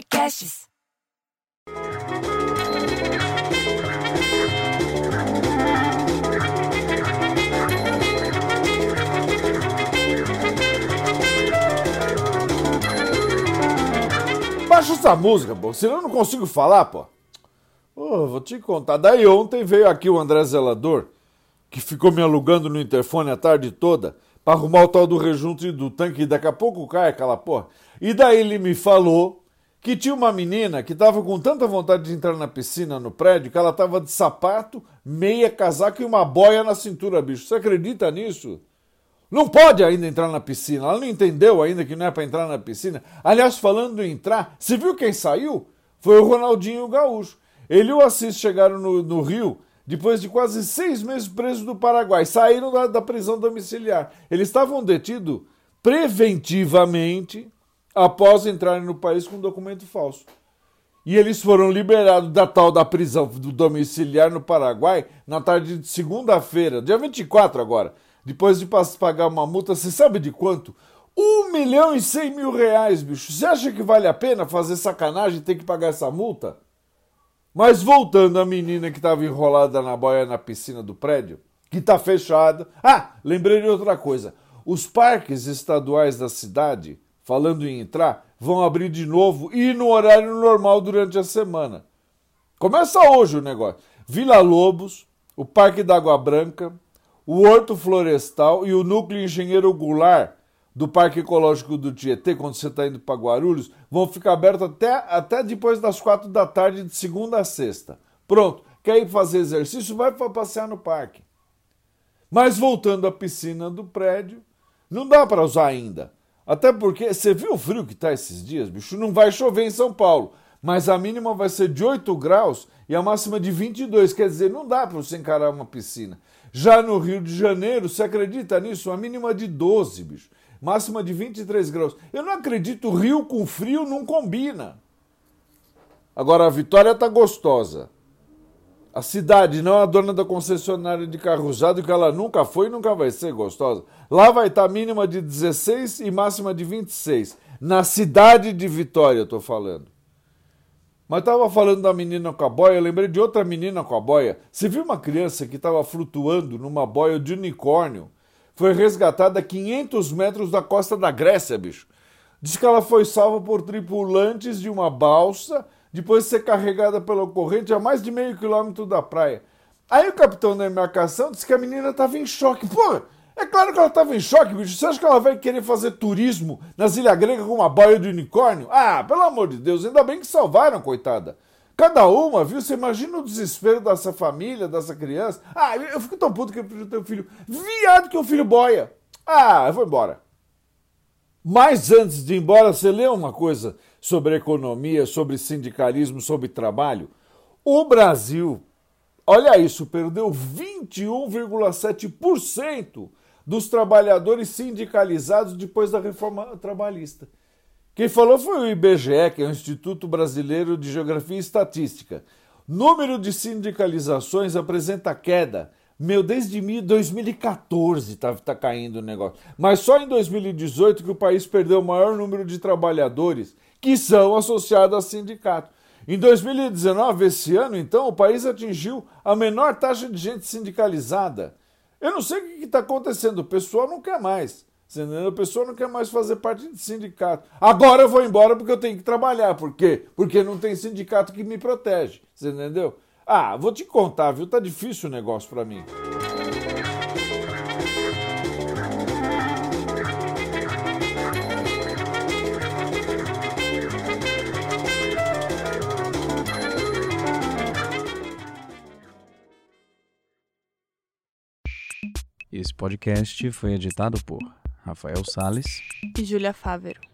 Podcasts. Baixa essa música, pô, senão eu não consigo falar, pô. Ô, vou te contar. Daí ontem veio aqui o André Zelador, que ficou me alugando no interfone a tarde toda pra arrumar o tal do rejunte do tanque e daqui a pouco cai aquela porra. E daí ele me falou que tinha uma menina que tava com tanta vontade de entrar na piscina no prédio que ela tava de sapato, meia, casaco e uma boia na cintura, bicho. Você acredita nisso? Não pode ainda entrar na piscina. Ela não entendeu ainda que não é para entrar na piscina. Aliás, falando em entrar, você viu quem saiu? Foi o Ronaldinho Gaúcho. Ele e o Assis chegaram no, no Rio depois de quase seis meses presos do Paraguai. Saíram da, da prisão domiciliar. Eles estavam detidos preventivamente após entrarem no país com documento falso. E eles foram liberados da tal da prisão do domiciliar no Paraguai na tarde de segunda-feira, dia 24 agora depois de pagar uma multa, você sabe de quanto? Um milhão e cem mil reais, bicho. Você acha que vale a pena fazer sacanagem e ter que pagar essa multa? Mas voltando à menina que estava enrolada na boia na piscina do prédio, que está fechada. Ah, lembrei de outra coisa. Os parques estaduais da cidade, falando em entrar, vão abrir de novo e no horário normal durante a semana. Começa hoje o negócio. Vila Lobos, o Parque da Água Branca, o Horto Florestal e o Núcleo Engenheiro Goulart do Parque Ecológico do Tietê, quando você está indo para Guarulhos, vão ficar abertos até, até depois das quatro da tarde, de segunda a sexta. Pronto, quer ir fazer exercício? Vai para passear no parque. Mas voltando à piscina do prédio, não dá para usar ainda. Até porque, você viu o frio que está esses dias, bicho? Não vai chover em São Paulo, mas a mínima vai ser de 8 graus e a máxima de 22. Quer dizer, não dá para você encarar uma piscina. Já no Rio de Janeiro, você acredita nisso? A mínima de 12, bicho. Máxima de 23 graus. Eu não acredito, Rio com frio não combina. Agora a Vitória tá gostosa. A cidade, não a dona da concessionária de carro usado, que ela nunca foi e nunca vai ser gostosa. Lá vai estar tá mínima de 16 e máxima de 26. Na cidade de Vitória, tô falando. Mas estava falando da menina com a boia, eu lembrei de outra menina com a boia. Você viu uma criança que estava flutuando numa boia de unicórnio? Foi resgatada a 500 metros da costa da Grécia, bicho. Diz que ela foi salva por tripulantes de uma balsa depois de ser carregada pela corrente a mais de meio quilômetro da praia. Aí o capitão da embarcação disse que a menina estava em choque. Pô, é claro que ela estava em choque, bicho. Você acha que ela vai querer fazer turismo nas Ilhas Gregas com uma boia de unicórnio? Ah, pelo amor de Deus, ainda bem que salvaram, coitada. Cada uma, viu? Você imagina o desespero dessa família, dessa criança. Ah, eu fico tão puto que eu um filho. Viado que o filho boia. Ah, eu vou embora. Mas antes de ir embora, você lê uma coisa sobre economia, sobre sindicalismo, sobre trabalho. O Brasil, olha isso, perdeu 21,7% dos trabalhadores sindicalizados depois da reforma trabalhista. Quem falou foi o IBGE, que é o Instituto Brasileiro de Geografia e Estatística. Número de sindicalizações apresenta queda. Meu, desde 2014 está tá caindo o negócio. Mas só em 2018 que o país perdeu o maior número de trabalhadores que são associados a sindicato. Em 2019, esse ano, então, o país atingiu a menor taxa de gente sindicalizada. Eu não sei o que está acontecendo. O pessoal não quer mais. O pessoal não quer mais fazer parte de sindicato. Agora eu vou embora porque eu tenho que trabalhar. Por quê? Porque não tem sindicato que me protege. Você entendeu? Ah, vou te contar, viu? Tá difícil o negócio para mim. Esse podcast foi editado por Rafael Sales e Júlia Fávero.